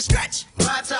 the stretch. Right to